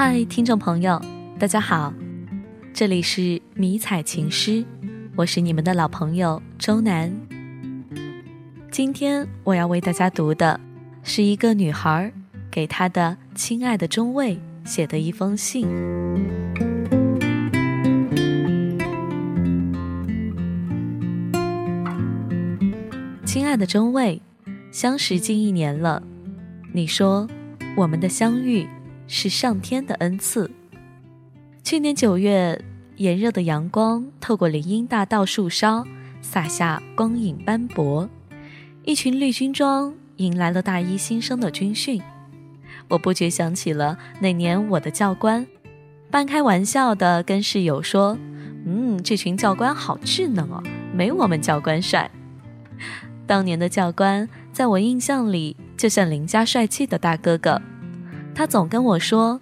嗨，听众朋友，大家好，这里是迷彩情诗，我是你们的老朋友周南。今天我要为大家读的是一个女孩给她的亲爱的中尉写的一封信。亲爱的中尉，相识近一年了，你说我们的相遇。是上天的恩赐。去年九月，炎热的阳光透过林荫大道树梢，洒下光影斑驳。一群绿军装迎来了大一新生的军训。我不觉想起了那年我的教官，半开玩笑的跟室友说：“嗯，这群教官好稚嫩哦，没我们教官帅。”当年的教官，在我印象里就像邻家帅气的大哥哥。他总跟我说：“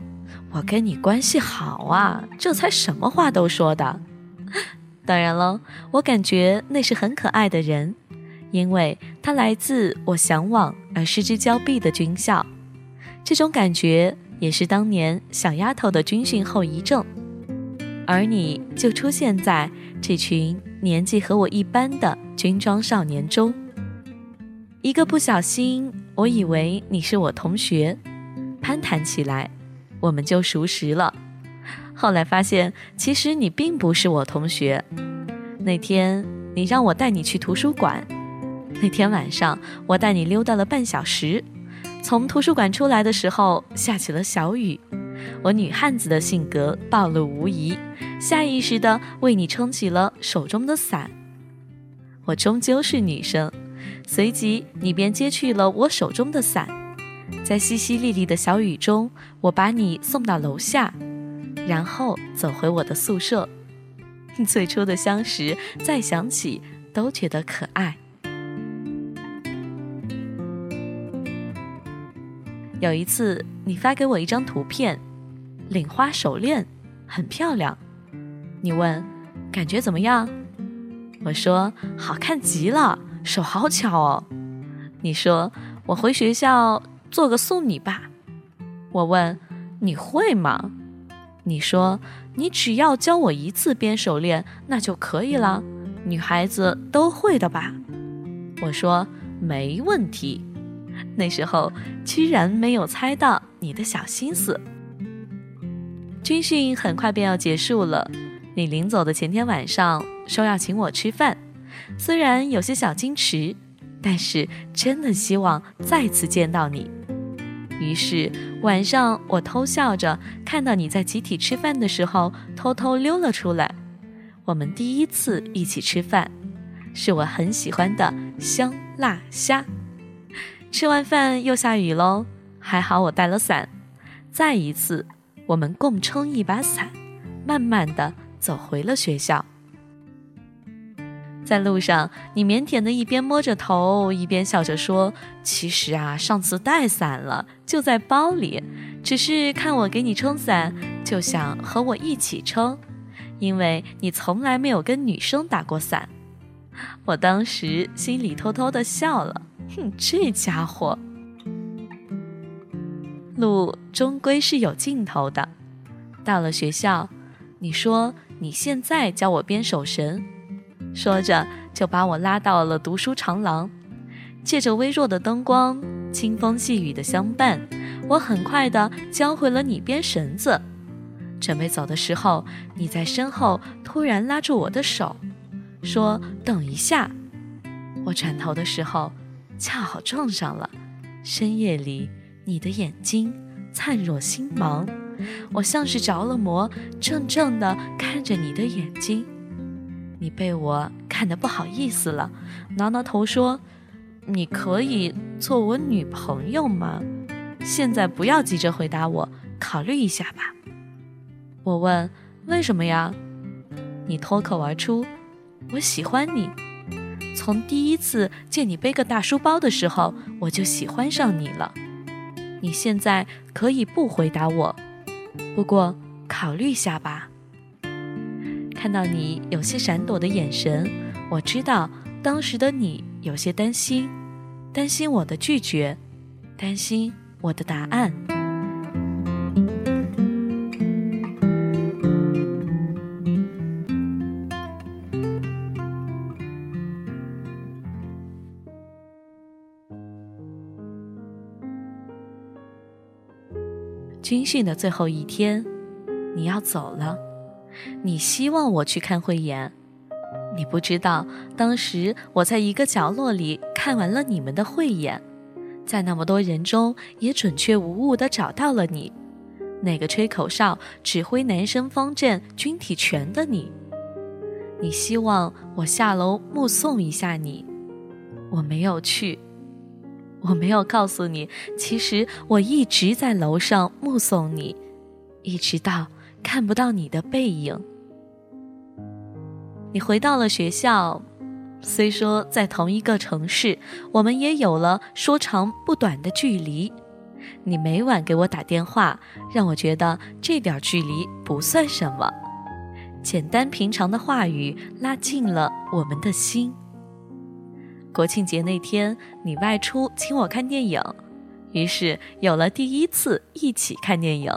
我跟你关系好啊，这才什么话都说的。”当然了，我感觉那是很可爱的人，因为他来自我向往而失之交臂的军校。这种感觉也是当年小丫头的军训后遗症，而你就出现在这群年纪和我一般的军装少年中。一个不小心，我以为你是我同学。攀谈起来，我们就熟识了。后来发现，其实你并不是我同学。那天你让我带你去图书馆，那天晚上我带你溜达了半小时。从图书馆出来的时候，下起了小雨。我女汉子的性格暴露无遗，下意识地为你撑起了手中的伞。我终究是女生，随即你便接去了我手中的伞。在淅淅沥沥的小雨中，我把你送到楼下，然后走回我的宿舍。最初的相识，再想起都觉得可爱。有一次，你发给我一张图片，领花手链，很漂亮。你问感觉怎么样？我说好看极了，手好巧哦。你说我回学校。做个送你吧，我问你会吗？你说你只要教我一次编手链，那就可以了。女孩子都会的吧？我说没问题。那时候居然没有猜到你的小心思。军训很快便要结束了，你临走的前天晚上说要请我吃饭，虽然有些小矜持，但是真的希望再次见到你。于是晚上，我偷笑着看到你在集体吃饭的时候偷偷溜了出来。我们第一次一起吃饭，是我很喜欢的香辣虾。吃完饭又下雨喽，还好我带了伞。再一次，我们共撑一把伞，慢慢的走回了学校。在路上，你腼腆的一边摸着头，一边笑着说：“其实啊，上次带伞了，就在包里。只是看我给你撑伞，就想和我一起撑，因为你从来没有跟女生打过伞。”我当时心里偷偷的笑了，哼，这家伙。路终归是有尽头的。到了学校，你说你现在教我编手绳。说着，就把我拉到了读书长廊，借着微弱的灯光，清风细雨的相伴，我很快的教会了你编绳子。准备走的时候，你在身后突然拉住我的手，说：“等一下。”我转头的时候，恰好撞上了。深夜里，你的眼睛灿若星芒，我像是着了魔，怔怔的看着你的眼睛。你被我看得不好意思了，挠挠头说：“你可以做我女朋友吗？现在不要急着回答我，考虑一下吧。”我问：“为什么呀？”你脱口而出：“我喜欢你。从第一次见你背个大书包的时候，我就喜欢上你了。你现在可以不回答我，不过考虑一下吧。”看到你有些闪躲的眼神，我知道当时的你有些担心，担心我的拒绝，担心我的答案。军训的最后一天，你要走了。你希望我去看慧眼。你不知道，当时我在一个角落里看完了你们的慧眼，在那么多人中也准确无误地找到了你，那个吹口哨指挥男生方阵军体拳的你。你希望我下楼目送一下你，我没有去，我没有告诉你，其实我一直在楼上目送你，一直到看不到你的背影。你回到了学校，虽说在同一个城市，我们也有了说长不短的距离。你每晚给我打电话，让我觉得这点距离不算什么。简单平常的话语拉近了我们的心。国庆节那天，你外出请我看电影，于是有了第一次一起看电影，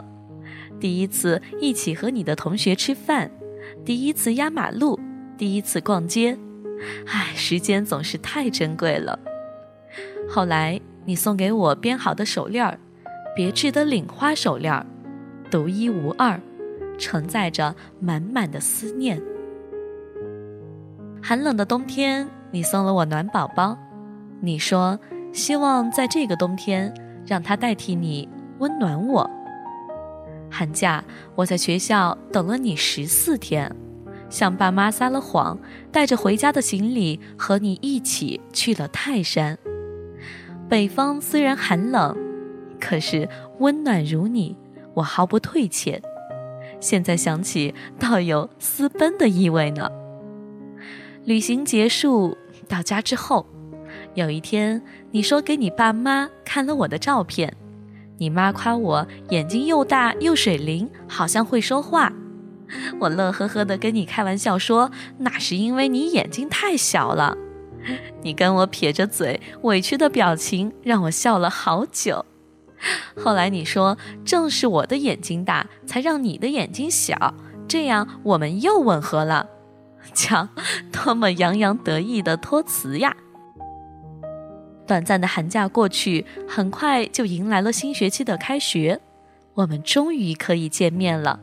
第一次一起和你的同学吃饭，第一次压马路。第一次逛街，唉，时间总是太珍贵了。后来你送给我编好的手链儿，别致的领花手链儿，独一无二，承载着满满的思念。寒冷的冬天，你送了我暖宝宝，你说希望在这个冬天让它代替你温暖我。寒假我在学校等了你十四天。向爸妈撒了谎，带着回家的行李和你一起去了泰山。北方虽然寒冷，可是温暖如你，我毫不退怯。现在想起，倒有私奔的意味呢。旅行结束，到家之后，有一天你说给你爸妈看了我的照片，你妈夸我眼睛又大又水灵，好像会说话。我乐呵呵的跟你开玩笑说：“那是因为你眼睛太小了。”你跟我撇着嘴，委屈的表情让我笑了好久。后来你说：“正是我的眼睛大，才让你的眼睛小，这样我们又吻合了。”瞧，多么洋洋得意的托词呀！短暂的寒假过去，很快就迎来了新学期的开学，我们终于可以见面了。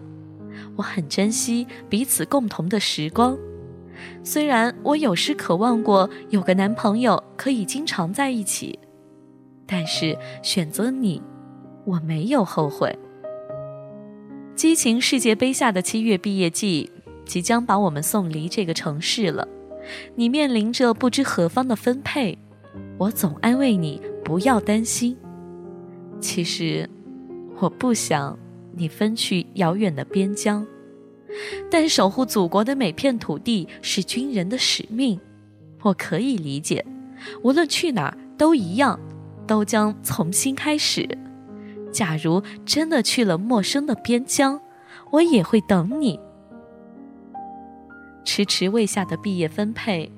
我很珍惜彼此共同的时光，虽然我有时渴望过有个男朋友可以经常在一起，但是选择你，我没有后悔。激情世界杯下的七月毕业季即将把我们送离这个城市了，你面临着不知何方的分配，我总安慰你不要担心，其实我不想。你分去遥远的边疆，但守护祖国的每片土地是军人的使命，我可以理解。无论去哪儿都一样，都将从新开始。假如真的去了陌生的边疆，我也会等你。迟迟未下的毕业分配，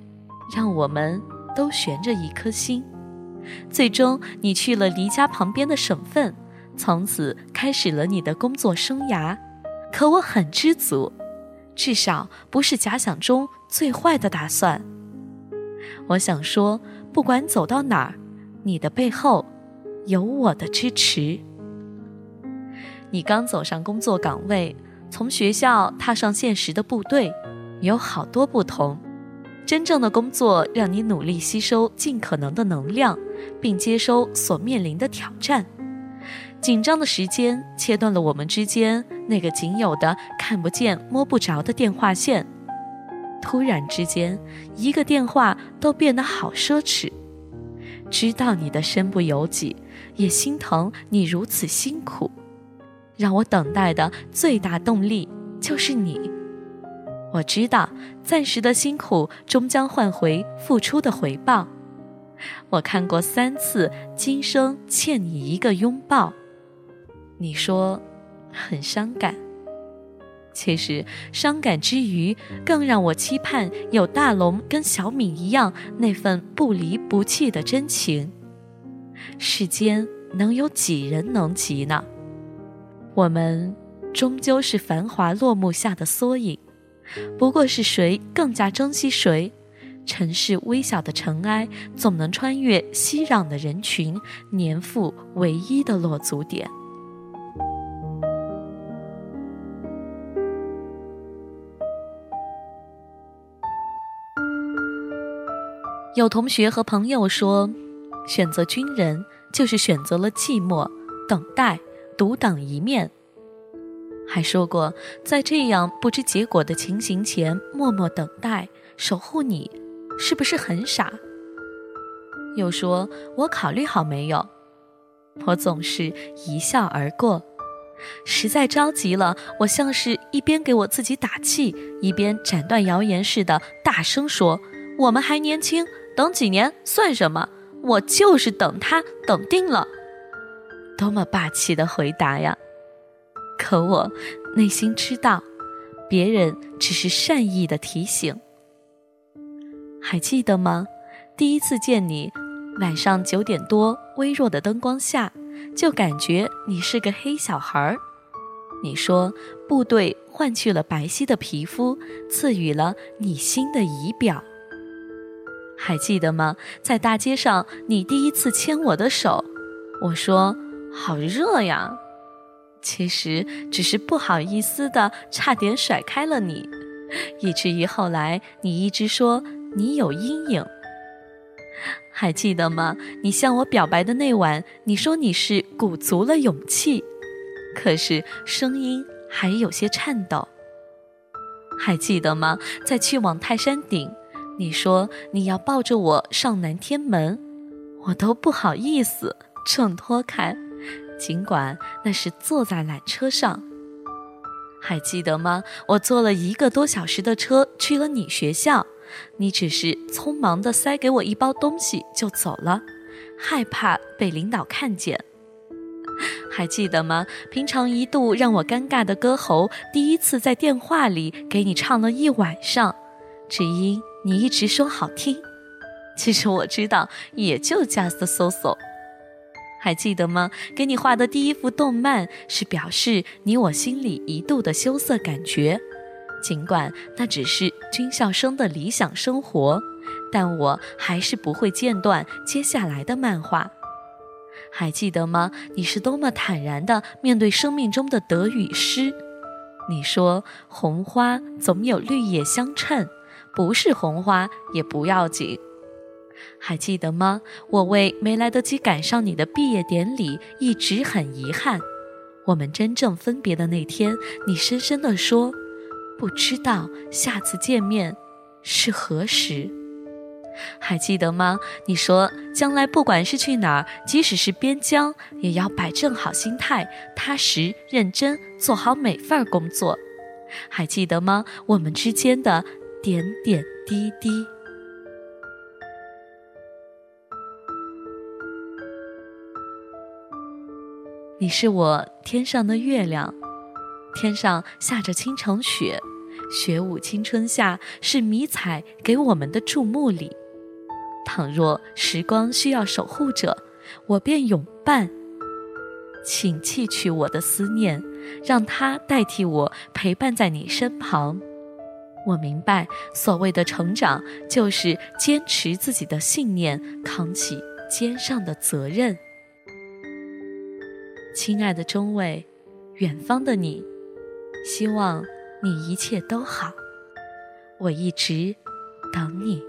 让我们都悬着一颗心。最终，你去了离家旁边的省份。从此开始了你的工作生涯，可我很知足，至少不是假想中最坏的打算。我想说，不管走到哪儿，你的背后有我的支持。你刚走上工作岗位，从学校踏上现实的部队，有好多不同。真正的工作让你努力吸收尽可能的能量，并接收所面临的挑战。紧张的时间切断了我们之间那个仅有的看不见摸不着的电话线。突然之间，一个电话都变得好奢侈。知道你的身不由己，也心疼你如此辛苦。让我等待的最大动力就是你。我知道，暂时的辛苦终将换回付出的回报。我看过三次，今生欠你一个拥抱。你说很伤感，其实伤感之余，更让我期盼有大龙跟小敏一样那份不离不弃的真情。世间能有几人能及呢？我们终究是繁华落幕下的缩影，不过是谁更加珍惜谁？尘世微小的尘埃总能穿越熙攘的人群年复唯一的落足点。有同学和朋友说选择军人就是选择了寂寞等待独当一面。还说过，在这样不知结果的情形前默默等待、守护你，是不是很傻？又说我考虑好没有？我总是一笑而过。实在着急了，我像是一边给我自己打气，一边斩断谣言似的大声说：“我们还年轻，等几年算什么？我就是等他，等定了。”多么霸气的回答呀！可我内心知道，别人只是善意的提醒。还记得吗？第一次见你，晚上九点多，微弱的灯光下。就感觉你是个黑小孩儿。你说部队换去了白皙的皮肤，赐予了你新的仪表。还记得吗？在大街上，你第一次牵我的手，我说好热呀。其实只是不好意思的，差点甩开了你，以至于后来你一直说你有阴影。还记得吗？你向我表白的那晚，你说你是鼓足了勇气，可是声音还有些颤抖。还记得吗？在去往泰山顶，你说你要抱着我上南天门，我都不好意思挣脱开，尽管那是坐在缆车上。还记得吗？我坐了一个多小时的车去了你学校。你只是匆忙地塞给我一包东西就走了，害怕被领导看见。还记得吗？平常一度让我尴尬的歌喉，第一次在电话里给你唱了一晚上，只因你一直说好听。其实我知道，也就 just so so。还记得吗？给你画的第一幅动漫，是表示你我心里一度的羞涩感觉。尽管那只是军校生的理想生活，但我还是不会间断接下来的漫画。还记得吗？你是多么坦然地面对生命中的得与失。你说红花总有绿叶相衬，不是红花也不要紧。还记得吗？我为没来得及赶上你的毕业典礼一直很遗憾。我们真正分别的那天，你深深地说。不知道下次见面是何时？还记得吗？你说将来不管是去哪儿，即使是边疆，也要摆正好心态，踏实认真做好每份工作。还记得吗？我们之间的点点滴滴。你是我天上的月亮，天上下着倾城雪。雪舞青春夏是迷彩给我们的注目礼。倘若时光需要守护者，我便永伴。请弃去我的思念，让它代替我陪伴在你身旁。我明白，所谓的成长，就是坚持自己的信念，扛起肩上的责任。亲爱的中尉，远方的你，希望。你一切都好，我一直等你。